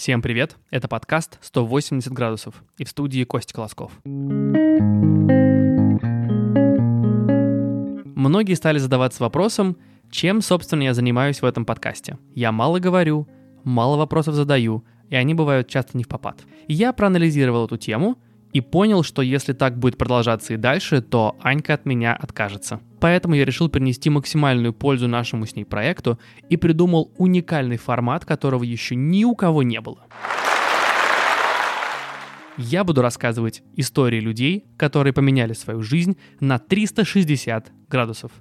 Всем привет! Это подкаст «180 градусов» и в студии Костя Колосков. Многие стали задаваться вопросом, чем, собственно, я занимаюсь в этом подкасте. Я мало говорю, мало вопросов задаю, и они бывают часто не в попад. Я проанализировал эту тему и понял, что если так будет продолжаться и дальше, то Анька от меня откажется. Поэтому я решил принести максимальную пользу нашему с ней проекту и придумал уникальный формат, которого еще ни у кого не было. Я буду рассказывать истории людей, которые поменяли свою жизнь на 360 градусов.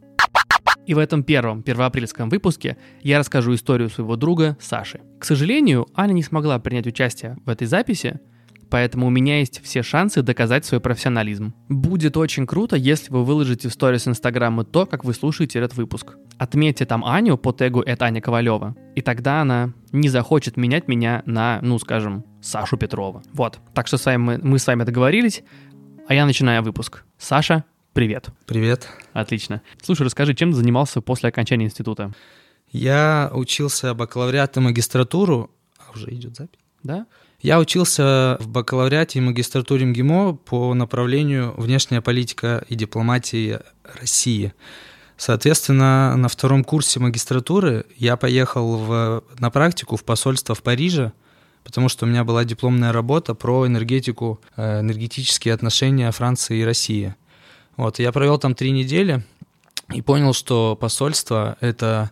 И в этом первом первоапрельском выпуске я расскажу историю своего друга Саши. К сожалению, Аня не смогла принять участие в этой записи, поэтому у меня есть все шансы доказать свой профессионализм. Будет очень круто, если вы выложите в сторис Инстаграма то, как вы слушаете этот выпуск. Отметьте там Аню по тегу «Это Аня Ковалева», и тогда она не захочет менять меня на, ну, скажем, Сашу Петрова. Вот, так что с вами мы, мы с вами договорились, а я начинаю выпуск. Саша, привет. Привет. Отлично. Слушай, расскажи, чем ты занимался после окончания института? Я учился бакалавриат и магистратуру. А уже идет запись? Да? Я учился в бакалавриате и магистратуре МГИМО по направлению внешняя политика и дипломатия России. Соответственно, на втором курсе магистратуры я поехал в, на практику в посольство в Париже, потому что у меня была дипломная работа про энергетику, э, энергетические отношения Франции и России. Вот, я провел там три недели и понял, что посольство — это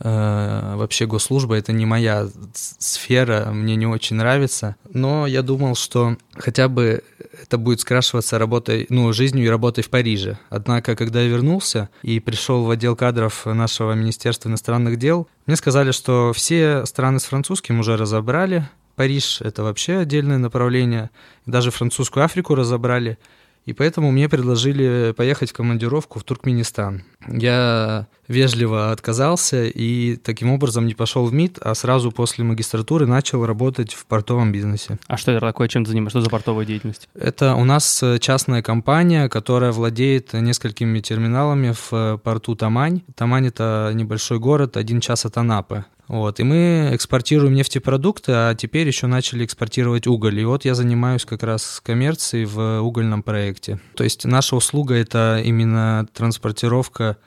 вообще госслужба это не моя сфера, мне не очень нравится. Но я думал, что хотя бы это будет скрашиваться работой, ну, жизнью и работой в Париже. Однако, когда я вернулся и пришел в отдел кадров нашего Министерства иностранных дел, мне сказали, что все страны с французским уже разобрали. Париж — это вообще отдельное направление. Даже французскую Африку разобрали. И поэтому мне предложили поехать в командировку в Туркменистан. Я вежливо отказался и таким образом не пошел в МИД, а сразу после магистратуры начал работать в портовом бизнесе. А что это такое, чем ты занимаешься? Что за портовая деятельность? Это у нас частная компания, которая владеет несколькими терминалами в порту Тамань. Тамань — это небольшой город, один час от Анапы. Вот, и мы экспортируем нефтепродукты, а теперь еще начали экспортировать уголь. И вот я занимаюсь как раз коммерцией в угольном проекте. То есть наша услуга — это именно транспортировка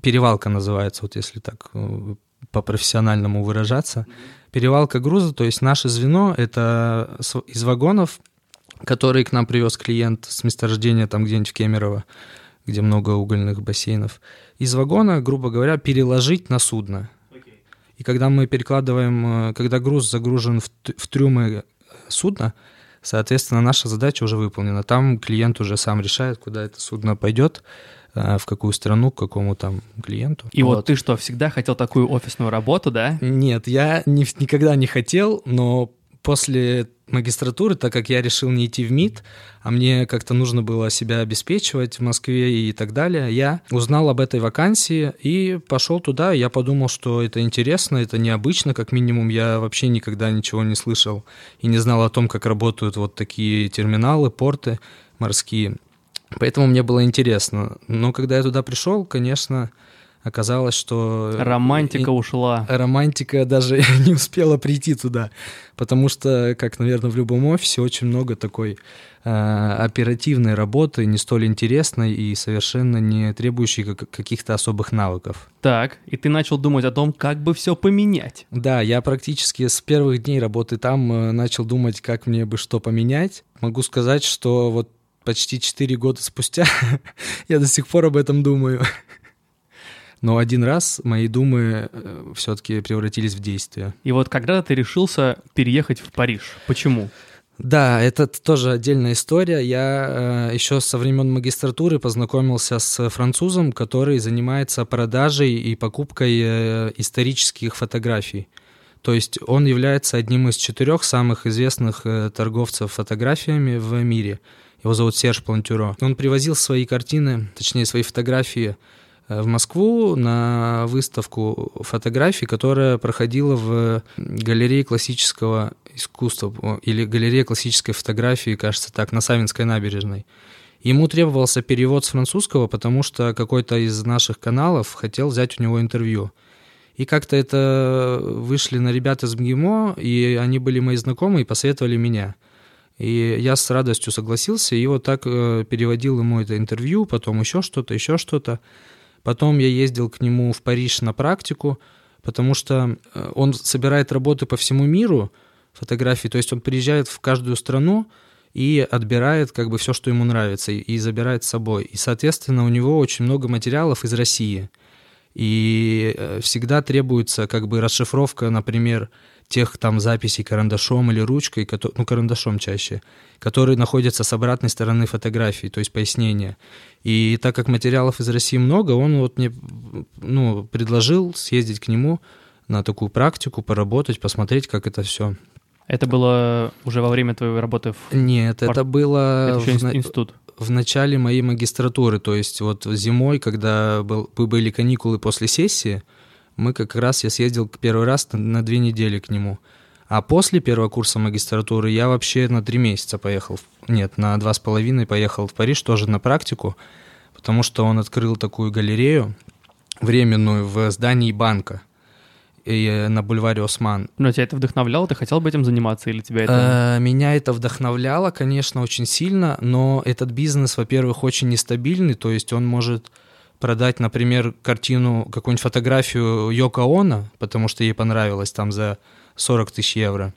перевалка называется, вот если так э, по-профессиональному выражаться. Перевалка груза, то есть наше звено — это из вагонов, которые к нам привез клиент с месторождения там где-нибудь в Кемерово, где много угольных бассейнов. Из вагона, грубо говоря, переложить на судно. И когда мы перекладываем, э, когда груз загружен в, в трюмы судна, соответственно, наша задача уже выполнена. Там клиент уже сам решает, куда это судно пойдет, Э, в какую страну, к какому там клиенту. И вот, вот ты что, всегда хотел такую офисную работу, да? Нет, я не, никогда не хотел, но после магистратуры, так как я решил не идти в МИД, а мне как-то нужно было себя обеспечивать в Москве и так далее, я узнал об этой вакансии и пошел туда. Я подумал, что это интересно, это необычно, как минимум я вообще никогда ничего не слышал и не знал о том, как работают вот такие терминалы, порты морские. Поэтому мне было интересно. Но когда я туда пришел, конечно, оказалось, что... Романтика и... ушла. Романтика даже не успела прийти туда. Потому что, как, наверное, в любом офисе, очень много такой э, оперативной работы, не столь интересной и совершенно не требующей каких-то особых навыков. Так, и ты начал думать о том, как бы все поменять. Да, я практически с первых дней работы там э, начал думать, как мне бы что поменять. Могу сказать, что вот почти 4 года спустя я до сих пор об этом думаю. Но один раз мои думы э, все-таки превратились в действия. И вот когда ты решился переехать в Париж? Почему? Да, это тоже отдельная история. Я э, еще со времен магистратуры познакомился с французом, который занимается продажей и покупкой э, исторических фотографий. То есть он является одним из четырех самых известных э, торговцев фотографиями в мире. Его зовут Серж Плантюро. Он привозил свои картины, точнее свои фотографии в Москву на выставку фотографий, которая проходила в галерее классического искусства или галерее классической фотографии, кажется так, на Савинской набережной. Ему требовался перевод с французского, потому что какой-то из наших каналов хотел взять у него интервью. И как-то это вышли на ребята с МГИМО, и они были мои знакомые и посоветовали меня. И я с радостью согласился, и вот так э, переводил ему это интервью, потом еще что-то, еще что-то. Потом я ездил к нему в Париж на практику, потому что э, он собирает работы по всему миру, фотографии, то есть он приезжает в каждую страну и отбирает как бы все, что ему нравится, и забирает с собой. И, соответственно, у него очень много материалов из России. И э, всегда требуется как бы расшифровка, например, тех там записей карандашом или ручкой, ну, карандашом чаще, которые находятся с обратной стороны фотографии, то есть пояснения. И так как материалов из России много, он вот мне ну, предложил съездить к нему на такую практику, поработать, посмотреть, как это все. Это было уже во время твоей работы в... Нет, это было... Это в... институт в начале моей магистратуры, то есть вот зимой, когда был, были каникулы после сессии, мы как раз, я съездил первый раз на, на две недели к нему. А после первого курса магистратуры я вообще на три месяца поехал, нет, на два с половиной поехал в Париж тоже на практику, потому что он открыл такую галерею временную в здании банка и э, на бульваре Осман. Но тебя это вдохновляло? Ты хотел бы этим заниматься или тебя это... Э, меня это вдохновляло, конечно, очень сильно, но этот бизнес, во-первых, очень нестабильный, то есть он может продать, например, картину, какую-нибудь фотографию Йоко Оно, потому что ей понравилось там за 40 тысяч евро,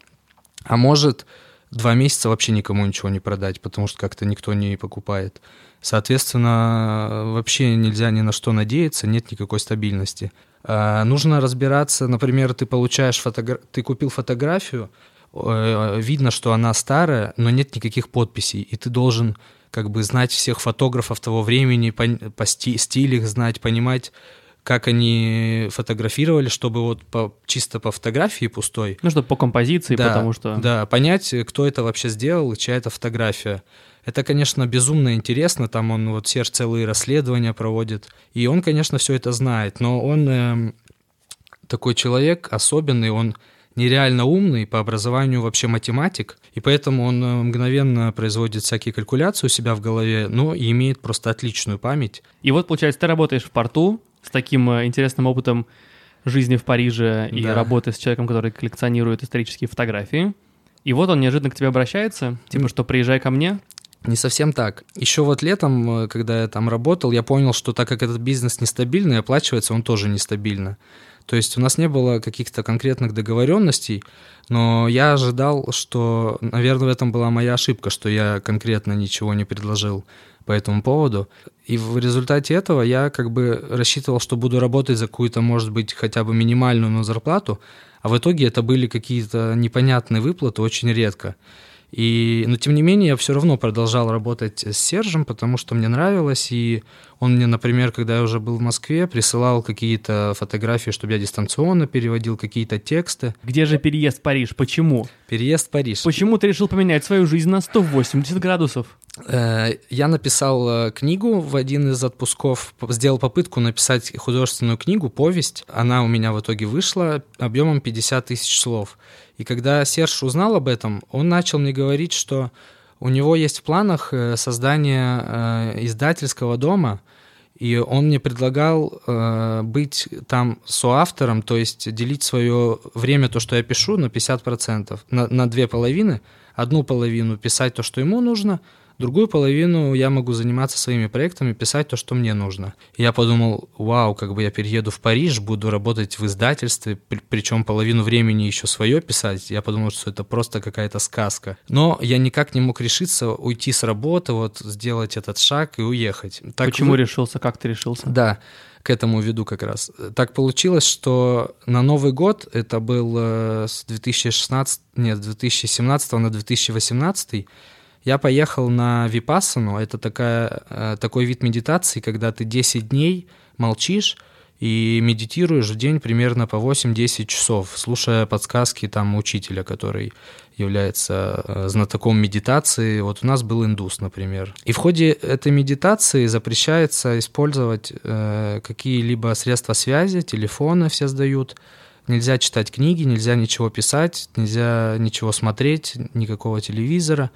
а может два месяца вообще никому ничего не продать, потому что как-то никто не покупает. Соответственно, вообще нельзя ни на что надеяться, нет никакой стабильности. А, нужно разбираться, например, ты получаешь фотогра... ты купил фотографию, э, видно, что она старая, но нет никаких подписей, и ты должен как бы знать всех фотографов того времени, по, по сти, стиль их знать, понимать, как они фотографировали, чтобы вот по, чисто по фотографии пустой. Ну, чтобы по композиции, да, потому что... Да, понять, кто это вообще сделал чья это фотография. Это, конечно, безумно интересно, там он вот Серж целые расследования проводит, и он, конечно, все это знает, но он э, такой человек особенный, он нереально умный, по образованию вообще математик, и поэтому он э, мгновенно производит всякие калькуляции у себя в голове, но и имеет просто отличную память. И вот, получается, ты работаешь в порту с таким э, интересным опытом жизни в Париже и да. работы с человеком, который коллекционирует исторические фотографии. И вот он неожиданно к тебе обращается, типа, что приезжай ко мне. Не совсем так. Еще вот летом, э, когда я там работал, я понял, что так как этот бизнес нестабильный, оплачивается он тоже нестабильно. То есть у нас не было каких-то конкретных договоренностей, но я ожидал, что, наверное, в этом была моя ошибка, что я конкретно ничего не предложил по этому поводу. И в результате этого я как бы рассчитывал, что буду работать за какую-то, может быть, хотя бы минимальную но зарплату, а в итоге это были какие-то непонятные выплаты очень редко. И, но тем не менее, я все равно продолжал работать с Сержем, потому что мне нравилось, и он мне, например, когда я уже был в Москве, присылал какие-то фотографии, чтобы я дистанционно переводил какие-то тексты. Где же переезд в Париж? Почему? Переезд в Париж. Почему ты решил поменять свою жизнь на 180 градусов? Э, я написал э, книгу в один из отпусков, сделал попытку написать художественную книгу, повесть. Она у меня в итоге вышла объемом 50 тысяч слов. И когда Серж узнал об этом, он начал мне говорить, что у него есть в планах э, создание издательского дома, и он мне предлагал э, быть там соавтором, то есть делить свое время, то, что я пишу, на 50%, на, на две половины. Одну половину писать то, что ему нужно – Другую половину я могу заниматься своими проектами, писать то, что мне нужно. И я подумал, вау, как бы я перееду в Париж, буду работать в издательстве, при, причем половину времени еще свое писать. Я подумал, что это просто какая-то сказка. Но я никак не мог решиться уйти с работы, вот сделать этот шаг и уехать. Так Почему вы... решился? Как ты решился? Да к этому веду как раз. Так получилось, что на Новый год, это был с 2016, нет, 2017 на 2018, я поехал на випассану, это такая, э, такой вид медитации, когда ты 10 дней молчишь и медитируешь в день примерно по 8-10 часов, слушая подсказки там учителя, который является э, знатоком медитации. Вот у нас был индус, например. И в ходе этой медитации запрещается использовать э, какие-либо средства связи, телефоны все сдают, Нельзя читать книги, нельзя ничего писать, нельзя ничего смотреть, никакого телевизора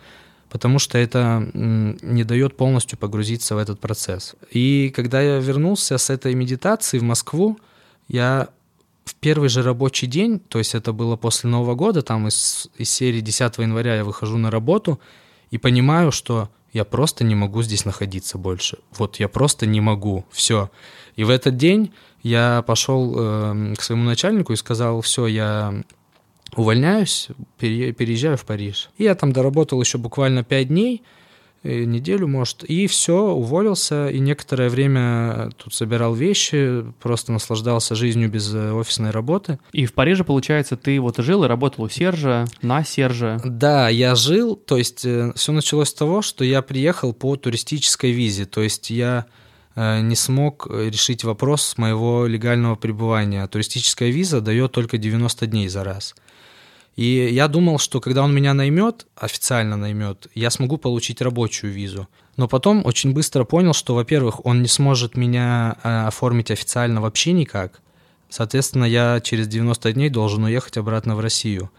потому что это не дает полностью погрузиться в этот процесс. И когда я вернулся с этой медитации в Москву, я в первый же рабочий день, то есть это было после Нового года, там из, из серии 10 января я выхожу на работу и понимаю, что я просто не могу здесь находиться больше. Вот я просто не могу, все. И в этот день я пошел э, к своему начальнику и сказал, все, я увольняюсь, переезжаю в Париж. И я там доработал еще буквально 5 дней, э, неделю, может, и все, уволился, и некоторое время тут собирал вещи, просто наслаждался жизнью без э, офисной работы. И в Париже, получается, ты вот жил и работал у Сержа, на Сержа? Да, я жил, то есть э, все началось с того, что я приехал по туристической визе, то есть я не смог решить вопрос моего легального пребывания. Туристическая виза дает только 90 дней за раз. И я думал, что когда он меня наймет, официально наймет, я смогу получить рабочую визу. Но потом очень быстро понял, что, во-первых, он не сможет меня э, оформить официально вообще никак. Соответственно, я через 90 дней должен уехать обратно в Россию.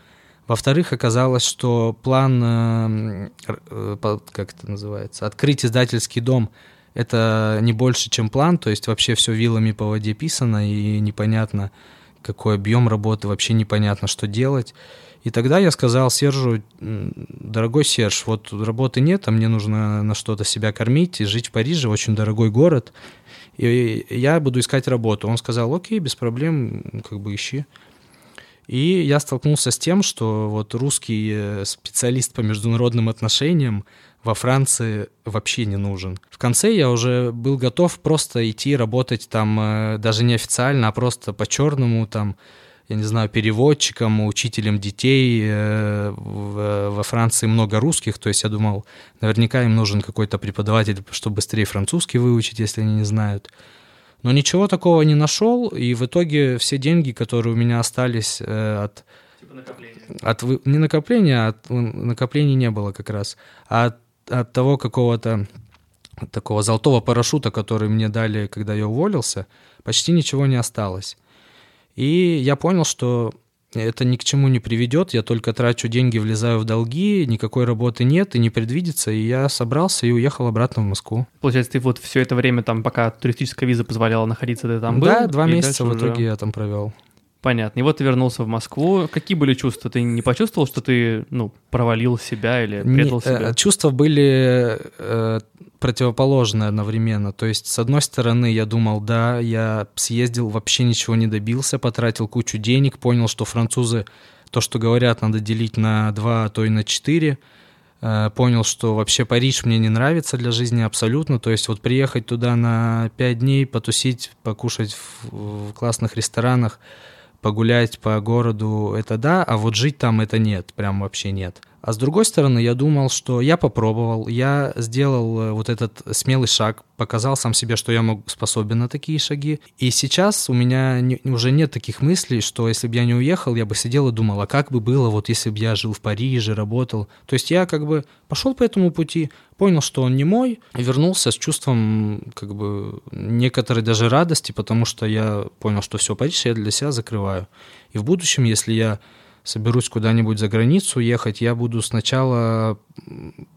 Во-вторых, оказалось, что план, э, э, как это называется, открыть издательский дом, это не больше, чем план, то есть вообще все вилами по воде писано, и непонятно, какой объем работы, вообще непонятно, что делать. И тогда я сказал Сержу, дорогой Серж, вот работы нет, а мне нужно на что-то себя кормить и жить в Париже, очень дорогой город, и я буду искать работу. Он сказал, окей, без проблем, как бы ищи. И я столкнулся с тем, что вот русский э, специалист по международным отношениям во Франции вообще не нужен. В конце я уже был готов просто идти работать там э, даже не официально, а просто по-черному там я не знаю, переводчиком, учителем детей. Э, во Франции много русских, то есть я думал, наверняка им нужен какой-то преподаватель, чтобы быстрее французский выучить, если они не знают. Но ничего такого не нашел, и в итоге все деньги, которые у меня остались э, от... Типа накопления. От, не накопления, а от, накоплений не было как раз, а от, от того какого-то такого золотого парашюта, который мне дали, когда я уволился, почти ничего не осталось. И я понял, что это ни к чему не приведет, я только трачу деньги, влезаю в долги, никакой работы нет и не предвидится, и я собрался и уехал обратно в Москву. Получается, ты вот все это время там, пока туристическая виза позволяла находиться, ты там был? Да, два месяца в итоге уже... я там провел. Понятно. И вот ты вернулся в Москву. Какие были чувства? Ты не почувствовал, что ты ну, провалил себя или предал не, себя? Э, чувства были э, противоположные одновременно. То есть, с одной стороны, я думал, да, я съездил, вообще ничего не добился, потратил кучу денег, понял, что французы то, что говорят, надо делить на два, а то и на четыре. Э, понял, что вообще Париж мне не нравится для жизни абсолютно. То есть вот приехать туда на пять дней, потусить, покушать в, в классных ресторанах – погулять по городу это да, а вот жить там это нет, прям вообще нет. А с другой стороны, я думал, что я попробовал, я сделал э, вот этот смелый шаг, показал сам себе, что я могу, способен на такие шаги. И сейчас у меня не, уже нет таких мыслей, что если бы я не уехал, я бы сидел и думал, а как бы было, вот если бы я жил в Париже, работал. То есть я как бы пошел по этому пути, понял, что он не мой, и вернулся с чувством как бы некоторой даже радости, потому что я понял, что все, Париж я для себя закрываю. И в будущем, если я соберусь куда-нибудь за границу ехать, я буду сначала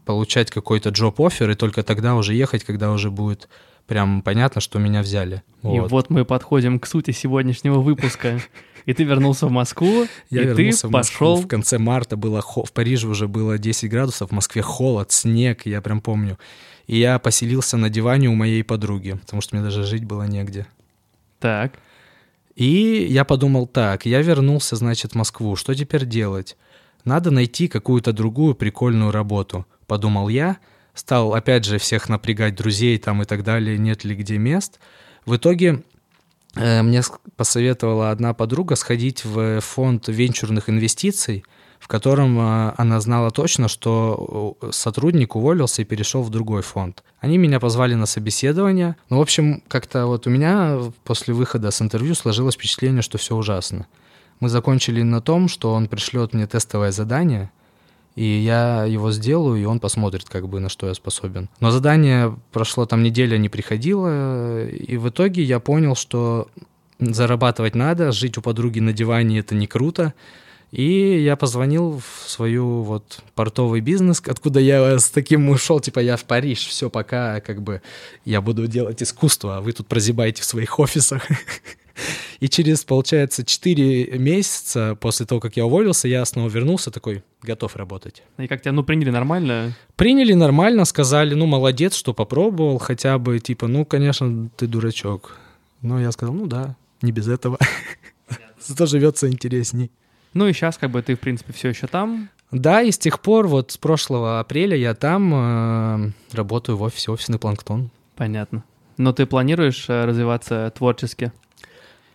получать какой-то джоб-оффер, и только тогда уже ехать, когда уже будет прям понятно, что меня взяли. И вот, вот мы подходим к сути сегодняшнего выпуска. И ты вернулся в Москву, я и вернулся ты в Москву. пошел... В конце марта было в Париже уже было 10 градусов, в Москве холод, снег, я прям помню. И я поселился на диване у моей подруги, потому что мне даже жить было негде. Так. И я подумал так, я вернулся, значит, в Москву, что теперь делать? Надо найти какую-то другую прикольную работу, подумал я, стал опять же всех напрягать друзей там и так далее, нет ли где мест. В итоге э, мне посоветовала одна подруга сходить в фонд венчурных инвестиций, в котором а, она знала точно, что сотрудник уволился и перешел в другой фонд. Они меня позвали на собеседование. Ну, в общем, как-то вот у меня после выхода с интервью сложилось впечатление, что все ужасно. Мы закончили на том, что он пришлет мне тестовое задание, и я его сделаю, и он посмотрит, как бы, на что я способен. Но задание прошло там неделя, не приходило, и в итоге я понял, что зарабатывать надо, жить у подруги на диване это не круто, и я позвонил в свою вот портовый бизнес, откуда я с таким ушел, типа я в Париж, все, пока как бы я буду делать искусство, а вы тут прозябаете в своих офисах. И через, получается, 4 месяца после того, как я уволился, я снова вернулся такой, готов работать. И как тебя, ну, приняли нормально? Приняли нормально, сказали, ну, молодец, что попробовал, хотя бы, типа, ну, конечно, ты дурачок. Но я сказал, ну да, не без этого. Зато живется интересней. Ну и сейчас как бы ты, в принципе, все еще там. Да, и с тех пор, вот с прошлого апреля я там э, работаю в офисе, офисный планктон. Понятно. Но ты планируешь э, развиваться творчески?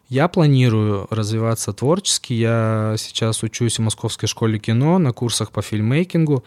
Я планирую развиваться творчески. Я сейчас учусь в Московской школе кино на курсах по фильммейкингу.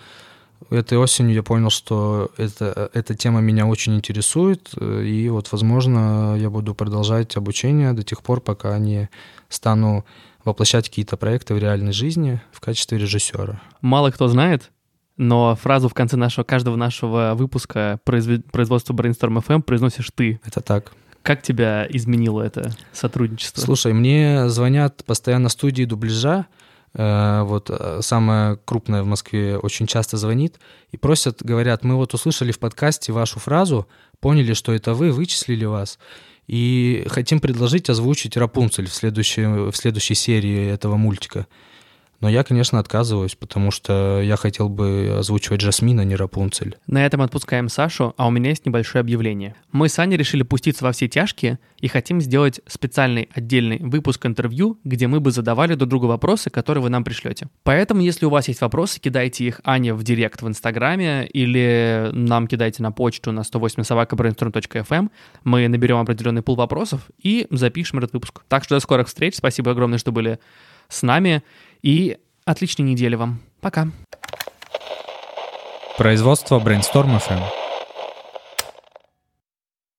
Этой осенью я понял, что это, эта тема меня очень интересует, и вот, возможно, я буду продолжать обучение до тех пор, пока не стану воплощать какие-то проекты в реальной жизни в качестве режиссера. Мало кто знает, но фразу в конце нашего каждого нашего выпуска производства Brainstorm FM произносишь ты. Это так. Как тебя изменило это сотрудничество? Слушай, мне звонят постоянно студии дубляжа, э, вот э, самая крупная в Москве очень часто звонит и просят, говорят, мы вот услышали в подкасте вашу фразу, поняли, что это вы, вычислили вас, и хотим предложить озвучить Рапунцель в следующей, в следующей серии этого мультика. Но я, конечно, отказываюсь, потому что я хотел бы озвучивать Жасмин, а не Рапунцель. На этом отпускаем Сашу, а у меня есть небольшое объявление. Мы с Аней решили пуститься во все тяжкие и хотим сделать специальный отдельный выпуск интервью, где мы бы задавали друг другу вопросы, которые вы нам пришлете. Поэтому, если у вас есть вопросы, кидайте их Ане в директ в Инстаграме или нам кидайте на почту на 108 собакаbrainstorm.fm. Мы наберем определенный пул вопросов и запишем этот выпуск. Так что до скорых встреч. Спасибо огромное, что были с нами. И отличной недели вам. Пока. Производство Brainstorm FM.